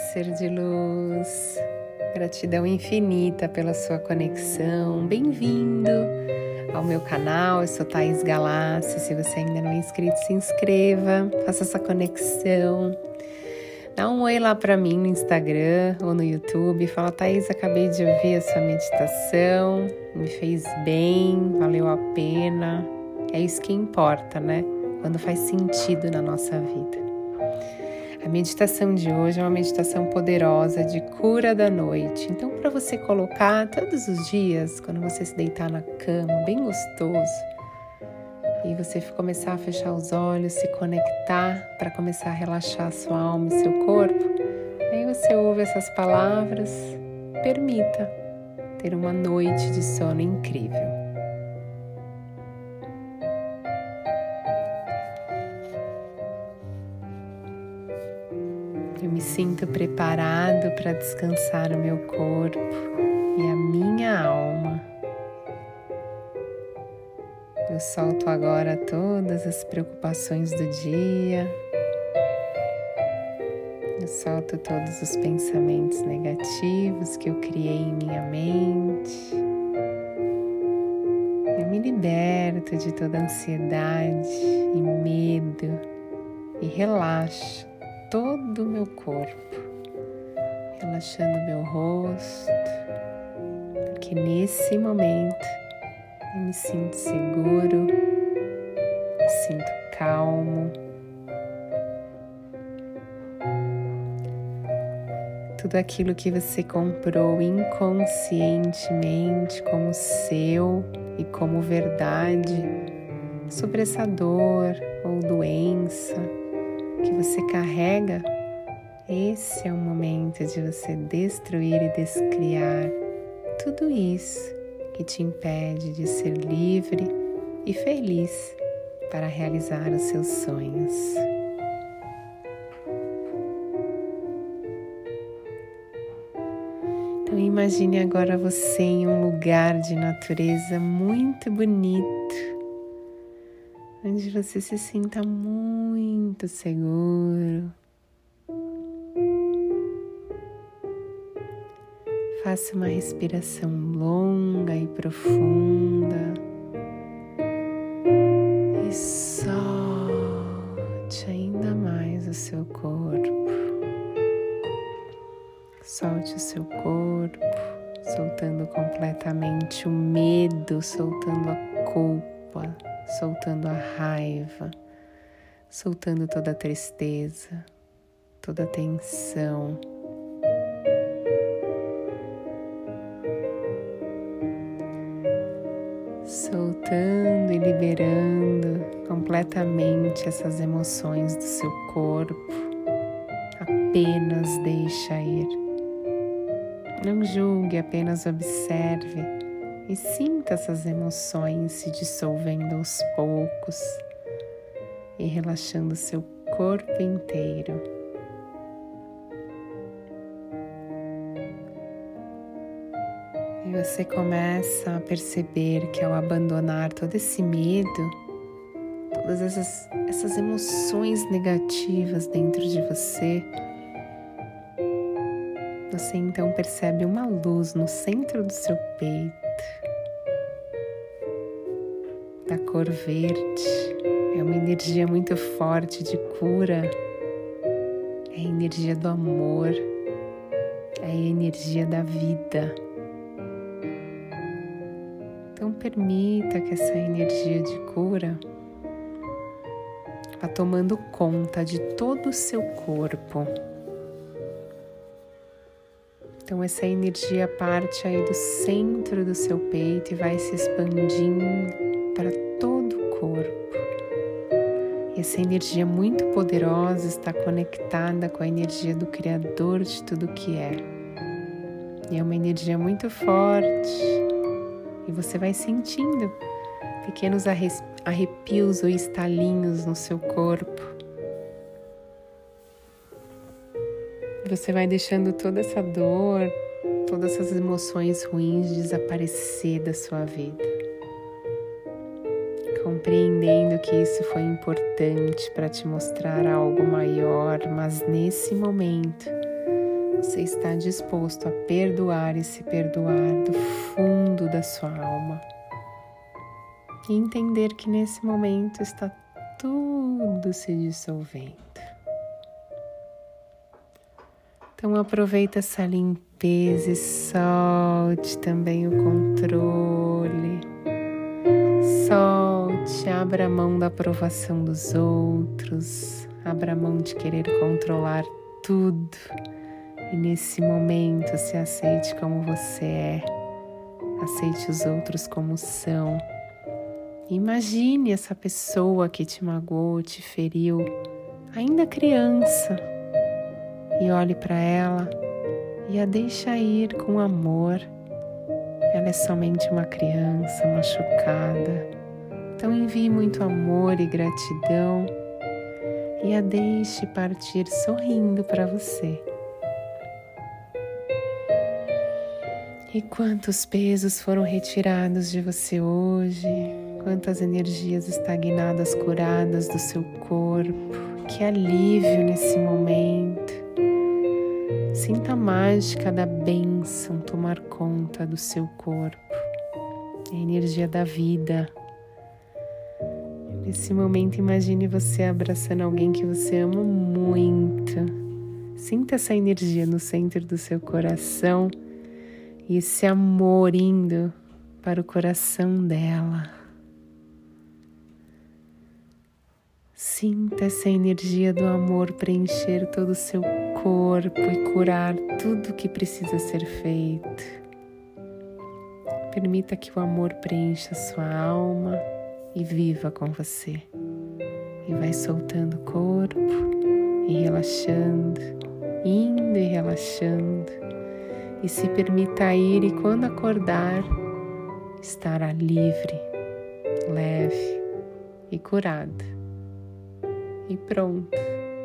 ser de luz. Gratidão infinita pela sua conexão. Bem-vindo ao meu canal. Eu sou Thaís Galassi. Se você ainda não é inscrito, se inscreva, faça essa conexão. Dá um oi lá para mim no Instagram ou no YouTube. Fala, Thaís, acabei de ouvir a sua meditação, me fez bem, valeu a pena. É isso que importa, né? Quando faz sentido na nossa vida. A meditação de hoje é uma meditação poderosa de cura da noite. Então, para você colocar todos os dias, quando você se deitar na cama, bem gostoso, e você começar a fechar os olhos, se conectar para começar a relaxar a sua alma e seu corpo, aí você ouve essas palavras, permita ter uma noite de sono incrível. Eu me sinto preparado para descansar o meu corpo e a minha alma. Eu solto agora todas as preocupações do dia. Eu solto todos os pensamentos negativos que eu criei em minha mente. Eu me liberto de toda ansiedade e medo e relaxo todo o meu corpo, relaxando meu rosto, porque nesse momento eu me sinto seguro, me sinto calmo. Tudo aquilo que você comprou inconscientemente como seu e como verdade sobre essa dor ou doença que você carrega, esse é o momento de você destruir e descriar tudo isso que te impede de ser livre e feliz para realizar os seus sonhos. Então imagine agora você em um lugar de natureza muito bonito onde você se sinta muito seguro. Faça uma respiração longa e profunda e solte ainda mais o seu corpo. Solte o seu corpo, soltando completamente o medo, soltando a culpa soltando a raiva, soltando toda a tristeza, toda a tensão. Soltando e liberando completamente essas emoções do seu corpo. Apenas deixa ir. Não julgue, apenas observe e sinta essas emoções se dissolvendo aos poucos e relaxando seu corpo inteiro. E você começa a perceber que ao abandonar todo esse medo, todas essas, essas emoções negativas dentro de você, você então percebe uma luz no centro do seu peito da cor verde. É uma energia muito forte de cura. É a energia do amor. É a energia da vida. Então permita que essa energia de cura vá tomando conta de todo o seu corpo. Então essa energia parte aí do centro do seu peito e vai se expandindo para todo o corpo. Essa energia muito poderosa está conectada com a energia do Criador de tudo que é. E é uma energia muito forte. E você vai sentindo pequenos arrepios ou estalinhos no seu corpo. Você vai deixando toda essa dor, todas essas emoções ruins desaparecer da sua vida compreendendo que isso foi importante para te mostrar algo maior, mas nesse momento você está disposto a perdoar e se perdoar do fundo da sua alma. E entender que nesse momento está tudo se dissolvendo. Então aproveita essa limpeza e solte também o controle. Solte, abra a mão da aprovação dos outros, abra a mão de querer controlar tudo. E nesse momento se aceite como você é. Aceite os outros como são. Imagine essa pessoa que te magoou, te feriu, ainda criança e olhe para ela e a deixa ir com amor. Ela é somente uma criança machucada. Então envie muito amor e gratidão e a deixe partir sorrindo para você. E quantos pesos foram retirados de você hoje? Quantas energias estagnadas curadas do seu corpo? Que alívio nesse momento. Sinta a mágica da bênção tomar conta do seu corpo, a energia da vida. Nesse momento, imagine você abraçando alguém que você ama muito. Sinta essa energia no centro do seu coração e esse amor indo para o coração dela. Sinta essa energia do amor preencher todo o seu corpo e curar tudo que precisa ser feito. Permita que o amor preencha sua alma e viva com você. E vai soltando o corpo e relaxando, indo e relaxando. E se permita ir e quando acordar, estará livre, leve e curado e pronto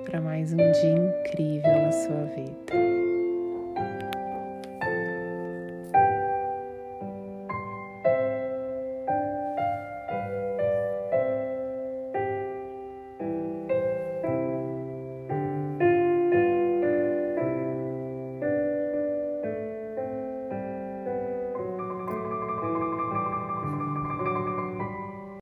para mais um dia incrível na sua vida.